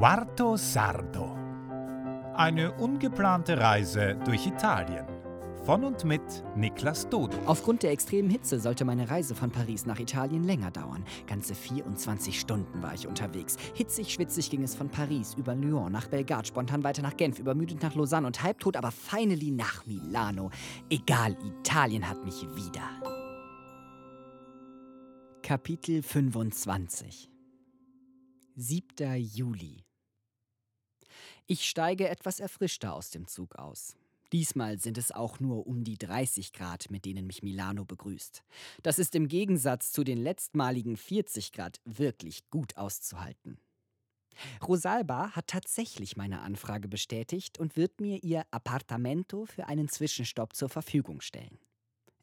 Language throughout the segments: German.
Quarto Sardo. Eine ungeplante Reise durch Italien. Von und mit Niklas Dodo. Aufgrund der extremen Hitze sollte meine Reise von Paris nach Italien länger dauern. Ganze 24 Stunden war ich unterwegs. Hitzig, schwitzig ging es von Paris über Lyon nach Belgrad, spontan weiter nach Genf, übermüdet nach Lausanne und halbtot, aber finally nach Milano. Egal, Italien hat mich wieder. Kapitel 25 7. Juli Ich steige etwas erfrischter aus dem Zug aus. Diesmal sind es auch nur um die 30 Grad, mit denen mich Milano begrüßt. Das ist im Gegensatz zu den letztmaligen 40 Grad wirklich gut auszuhalten. Rosalba hat tatsächlich meine Anfrage bestätigt und wird mir ihr Appartamento für einen Zwischenstopp zur Verfügung stellen.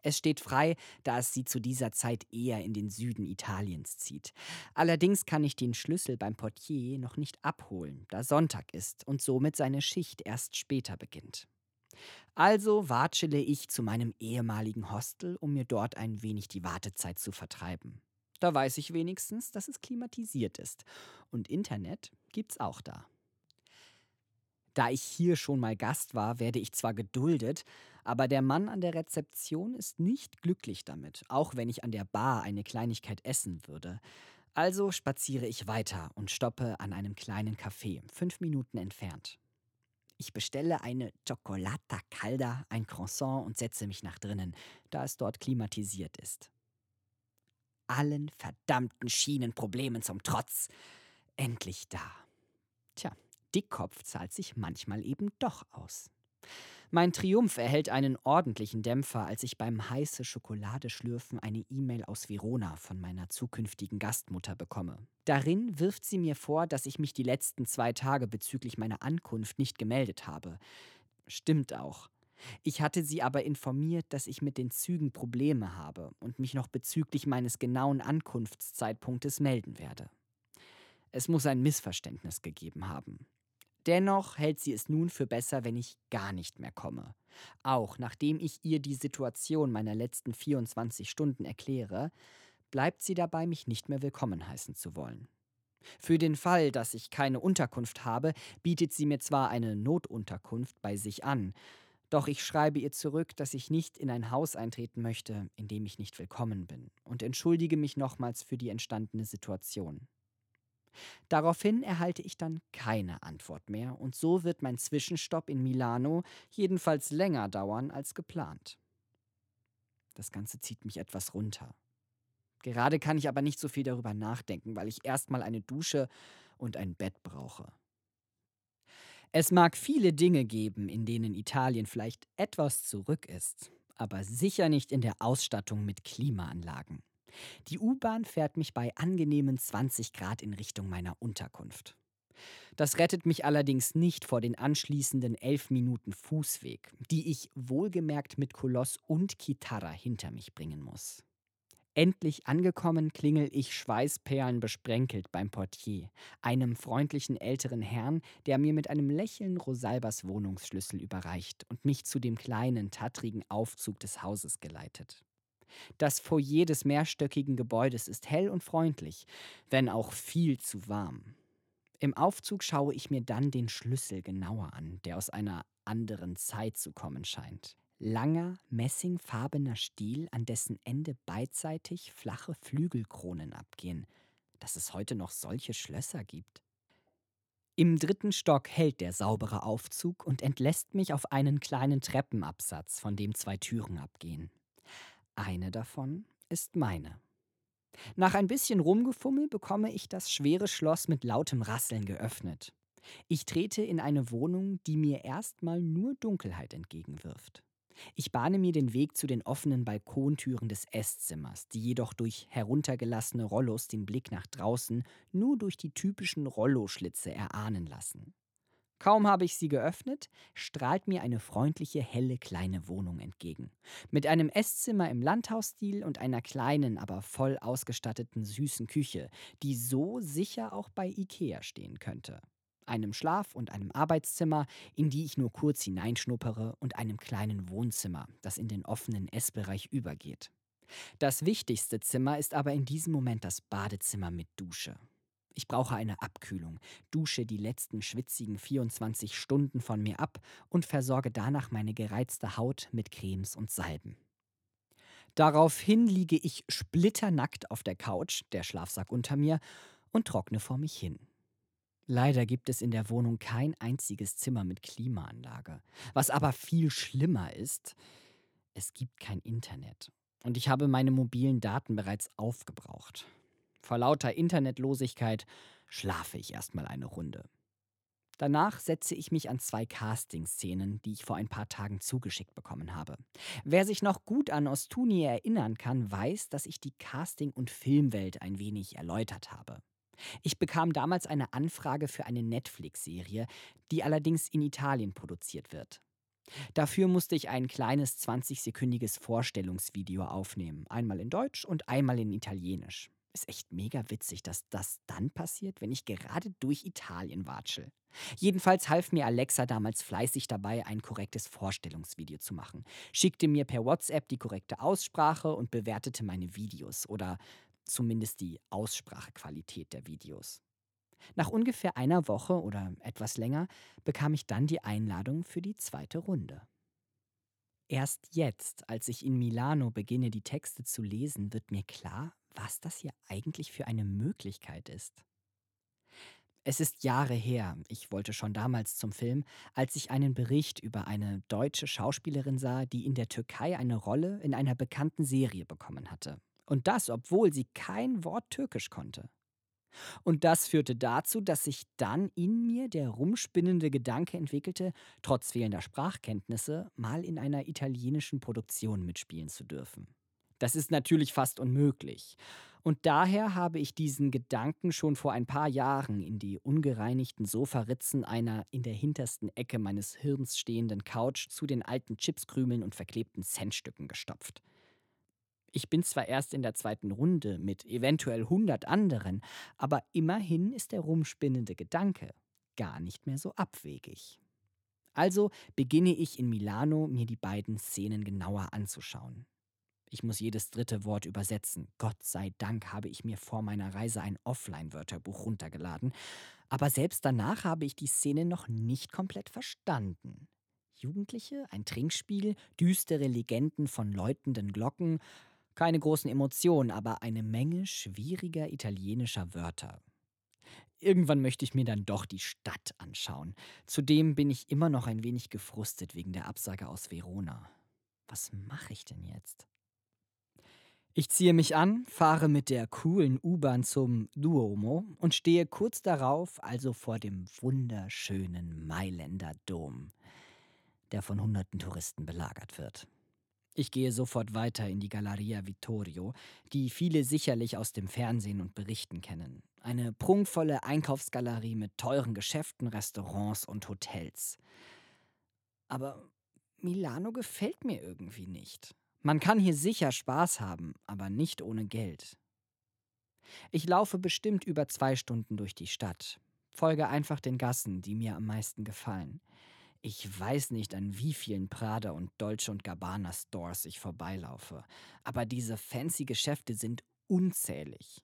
Es steht frei, da es sie zu dieser Zeit eher in den Süden Italiens zieht. Allerdings kann ich den Schlüssel beim Portier noch nicht abholen, da Sonntag ist und somit seine Schicht erst später beginnt. Also watschele ich zu meinem ehemaligen Hostel, um mir dort ein wenig die Wartezeit zu vertreiben. Da weiß ich wenigstens, dass es klimatisiert ist. Und Internet gibt's auch da. Da ich hier schon mal Gast war, werde ich zwar geduldet, aber der Mann an der Rezeption ist nicht glücklich damit, auch wenn ich an der Bar eine Kleinigkeit essen würde. Also spaziere ich weiter und stoppe an einem kleinen Café, fünf Minuten entfernt. Ich bestelle eine Chocolata Calda, ein Croissant und setze mich nach drinnen, da es dort klimatisiert ist. Allen verdammten Schienenproblemen zum Trotz. Endlich da. Tja, Dickkopf zahlt sich manchmal eben doch aus. Mein Triumph erhält einen ordentlichen Dämpfer, als ich beim heiße Schokolade schlürfen eine E-Mail aus Verona von meiner zukünftigen Gastmutter bekomme. Darin wirft sie mir vor, dass ich mich die letzten zwei Tage bezüglich meiner Ankunft nicht gemeldet habe. Stimmt auch. Ich hatte sie aber informiert, dass ich mit den Zügen Probleme habe und mich noch bezüglich meines genauen Ankunftszeitpunktes melden werde. Es muss ein Missverständnis gegeben haben. Dennoch hält sie es nun für besser, wenn ich gar nicht mehr komme. Auch nachdem ich ihr die Situation meiner letzten 24 Stunden erkläre, bleibt sie dabei, mich nicht mehr willkommen heißen zu wollen. Für den Fall, dass ich keine Unterkunft habe, bietet sie mir zwar eine Notunterkunft bei sich an, doch ich schreibe ihr zurück, dass ich nicht in ein Haus eintreten möchte, in dem ich nicht willkommen bin, und entschuldige mich nochmals für die entstandene Situation. Daraufhin erhalte ich dann keine Antwort mehr und so wird mein Zwischenstopp in Milano jedenfalls länger dauern als geplant. Das Ganze zieht mich etwas runter. Gerade kann ich aber nicht so viel darüber nachdenken, weil ich erstmal eine Dusche und ein Bett brauche. Es mag viele Dinge geben, in denen Italien vielleicht etwas zurück ist, aber sicher nicht in der Ausstattung mit Klimaanlagen. Die U-Bahn fährt mich bei angenehmen 20 Grad in Richtung meiner Unterkunft. Das rettet mich allerdings nicht vor den anschließenden elf Minuten Fußweg, die ich wohlgemerkt mit Koloss und Gitarra hinter mich bringen muss. Endlich angekommen klingel ich schweißperlenbesprenkelt beim Portier, einem freundlichen älteren Herrn, der mir mit einem Lächeln Rosalbas Wohnungsschlüssel überreicht und mich zu dem kleinen, tattrigen Aufzug des Hauses geleitet. Das Foyer des mehrstöckigen Gebäudes ist hell und freundlich, wenn auch viel zu warm. Im Aufzug schaue ich mir dann den Schlüssel genauer an, der aus einer anderen Zeit zu kommen scheint. Langer, messingfarbener Stiel, an dessen Ende beidseitig flache Flügelkronen abgehen, dass es heute noch solche Schlösser gibt. Im dritten Stock hält der saubere Aufzug und entlässt mich auf einen kleinen Treppenabsatz, von dem zwei Türen abgehen. Eine davon ist meine. Nach ein bisschen Rumgefummel bekomme ich das schwere Schloss mit lautem Rasseln geöffnet. Ich trete in eine Wohnung, die mir erstmal nur Dunkelheit entgegenwirft. Ich bahne mir den Weg zu den offenen Balkontüren des Esszimmers, die jedoch durch heruntergelassene Rollos den Blick nach draußen nur durch die typischen Rolloschlitze erahnen lassen. Kaum habe ich sie geöffnet, strahlt mir eine freundliche, helle kleine Wohnung entgegen. Mit einem Esszimmer im Landhausstil und einer kleinen, aber voll ausgestatteten süßen Küche, die so sicher auch bei Ikea stehen könnte. Einem Schlaf- und einem Arbeitszimmer, in die ich nur kurz hineinschnuppere, und einem kleinen Wohnzimmer, das in den offenen Essbereich übergeht. Das wichtigste Zimmer ist aber in diesem Moment das Badezimmer mit Dusche. Ich brauche eine Abkühlung, dusche die letzten schwitzigen 24 Stunden von mir ab und versorge danach meine gereizte Haut mit Cremes und Salben. Daraufhin liege ich splitternackt auf der Couch, der Schlafsack unter mir, und trockne vor mich hin. Leider gibt es in der Wohnung kein einziges Zimmer mit Klimaanlage. Was aber viel schlimmer ist, es gibt kein Internet. Und ich habe meine mobilen Daten bereits aufgebraucht. Vor lauter Internetlosigkeit schlafe ich erstmal eine Runde. Danach setze ich mich an zwei Casting-Szenen, die ich vor ein paar Tagen zugeschickt bekommen habe. Wer sich noch gut an Ostuni erinnern kann, weiß, dass ich die Casting- und Filmwelt ein wenig erläutert habe. Ich bekam damals eine Anfrage für eine Netflix-Serie, die allerdings in Italien produziert wird. Dafür musste ich ein kleines 20-sekündiges Vorstellungsvideo aufnehmen, einmal in Deutsch und einmal in Italienisch. Ist echt mega witzig, dass das dann passiert, wenn ich gerade durch Italien watschel. Jedenfalls half mir Alexa damals fleißig dabei, ein korrektes Vorstellungsvideo zu machen, schickte mir per WhatsApp die korrekte Aussprache und bewertete meine Videos oder zumindest die Aussprachequalität der Videos. Nach ungefähr einer Woche oder etwas länger bekam ich dann die Einladung für die zweite Runde. Erst jetzt, als ich in Milano beginne, die Texte zu lesen, wird mir klar, was das hier eigentlich für eine Möglichkeit ist. Es ist Jahre her, ich wollte schon damals zum Film, als ich einen Bericht über eine deutsche Schauspielerin sah, die in der Türkei eine Rolle in einer bekannten Serie bekommen hatte. Und das, obwohl sie kein Wort Türkisch konnte. Und das führte dazu, dass sich dann in mir der rumspinnende Gedanke entwickelte, trotz fehlender Sprachkenntnisse mal in einer italienischen Produktion mitspielen zu dürfen. Das ist natürlich fast unmöglich. Und daher habe ich diesen Gedanken schon vor ein paar Jahren in die ungereinigten Sofaritzen einer in der hintersten Ecke meines Hirns stehenden Couch zu den alten Chipskrümeln und verklebten Centstücken gestopft. Ich bin zwar erst in der zweiten Runde mit eventuell 100 anderen, aber immerhin ist der rumspinnende Gedanke gar nicht mehr so abwegig. Also beginne ich in Milano, mir die beiden Szenen genauer anzuschauen. Ich muss jedes dritte Wort übersetzen. Gott sei Dank habe ich mir vor meiner Reise ein Offline-Wörterbuch runtergeladen, aber selbst danach habe ich die Szene noch nicht komplett verstanden. Jugendliche, ein Trinkspiel, düstere Legenden von läutenden Glocken, keine großen Emotionen, aber eine Menge schwieriger italienischer Wörter. Irgendwann möchte ich mir dann doch die Stadt anschauen. Zudem bin ich immer noch ein wenig gefrustet wegen der Absage aus Verona. Was mache ich denn jetzt? Ich ziehe mich an, fahre mit der coolen U-Bahn zum Duomo und stehe kurz darauf also vor dem wunderschönen Mailänder Dom, der von hunderten Touristen belagert wird. Ich gehe sofort weiter in die Galleria Vittorio, die viele sicherlich aus dem Fernsehen und Berichten kennen. Eine prunkvolle Einkaufsgalerie mit teuren Geschäften, Restaurants und Hotels. Aber Milano gefällt mir irgendwie nicht. Man kann hier sicher Spaß haben, aber nicht ohne Geld. Ich laufe bestimmt über zwei Stunden durch die Stadt, folge einfach den Gassen, die mir am meisten gefallen. Ich weiß nicht, an wie vielen Prada und Dolce und Gabbana Stores ich vorbeilaufe, aber diese fancy Geschäfte sind unzählig.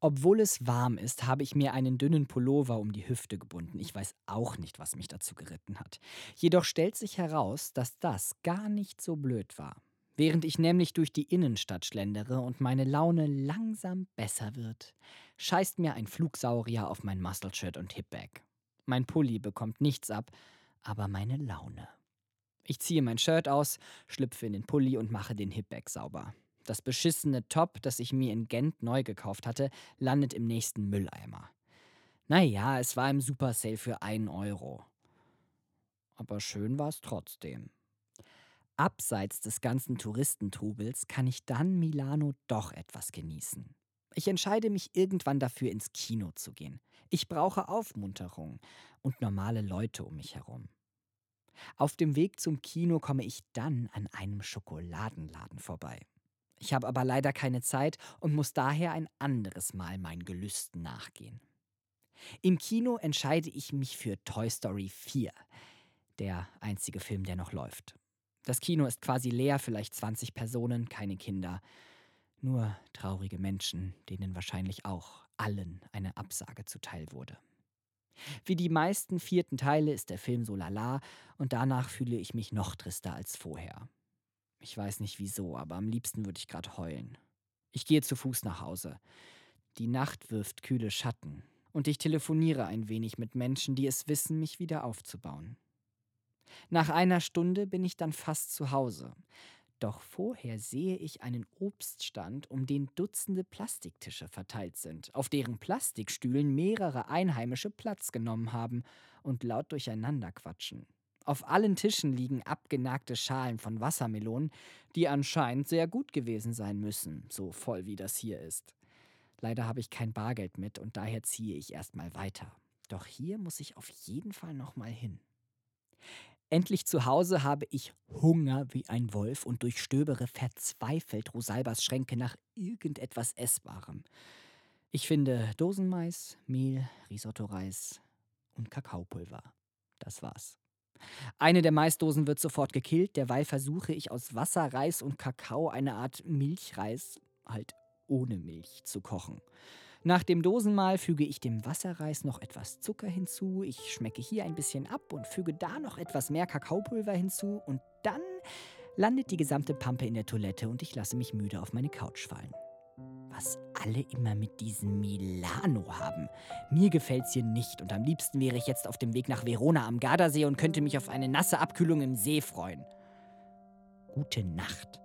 Obwohl es warm ist, habe ich mir einen dünnen Pullover um die Hüfte gebunden. Ich weiß auch nicht, was mich dazu geritten hat. Jedoch stellt sich heraus, dass das gar nicht so blöd war. Während ich nämlich durch die Innenstadt schlendere und meine Laune langsam besser wird, scheißt mir ein Flugsaurier auf mein Muscle-Shirt und Hipbag. Mein Pulli bekommt nichts ab, aber meine Laune. Ich ziehe mein Shirt aus, schlüpfe in den Pulli und mache den Hipbag sauber. Das beschissene Top, das ich mir in Gent neu gekauft hatte, landet im nächsten Mülleimer. Naja, es war im Super Sale für einen Euro. Aber schön war es trotzdem. Abseits des ganzen Touristentrubels kann ich dann Milano doch etwas genießen. Ich entscheide mich irgendwann dafür, ins Kino zu gehen. Ich brauche Aufmunterung und normale Leute um mich herum. Auf dem Weg zum Kino komme ich dann an einem Schokoladenladen vorbei. Ich habe aber leider keine Zeit und muss daher ein anderes Mal meinen Gelüsten nachgehen. Im Kino entscheide ich mich für Toy Story 4, der einzige Film, der noch läuft. Das Kino ist quasi leer, vielleicht 20 Personen, keine Kinder. Nur traurige Menschen, denen wahrscheinlich auch allen eine Absage zuteil wurde. Wie die meisten vierten Teile ist der Film so lala und danach fühle ich mich noch trister als vorher. Ich weiß nicht wieso, aber am liebsten würde ich gerade heulen. Ich gehe zu Fuß nach Hause. Die Nacht wirft kühle Schatten und ich telefoniere ein wenig mit Menschen, die es wissen, mich wieder aufzubauen. Nach einer Stunde bin ich dann fast zu Hause. Doch vorher sehe ich einen Obststand, um den Dutzende Plastiktische verteilt sind, auf deren Plastikstühlen mehrere Einheimische Platz genommen haben und laut durcheinander quatschen. Auf allen Tischen liegen abgenagte Schalen von Wassermelonen, die anscheinend sehr gut gewesen sein müssen, so voll wie das hier ist. Leider habe ich kein Bargeld mit und daher ziehe ich erstmal weiter. Doch hier muss ich auf jeden Fall nochmal hin. Endlich zu Hause habe ich Hunger wie ein Wolf und durchstöbere verzweifelt Rosalbas Schränke nach irgendetwas Essbarem. Ich finde Dosenmais, Mehl, Risotto-Reis und Kakaopulver. Das war's. Eine der Maisdosen wird sofort gekillt, derweil versuche ich aus Wasser, Reis und Kakao eine Art Milchreis, halt ohne Milch, zu kochen. Nach dem Dosenmahl füge ich dem Wasserreis noch etwas Zucker hinzu, ich schmecke hier ein bisschen ab und füge da noch etwas mehr Kakaopulver hinzu und dann landet die gesamte Pampe in der Toilette und ich lasse mich müde auf meine Couch fallen. Was alle immer mit diesem Milano haben. Mir gefällt's hier nicht und am liebsten wäre ich jetzt auf dem Weg nach Verona am Gardasee und könnte mich auf eine nasse Abkühlung im See freuen. Gute Nacht.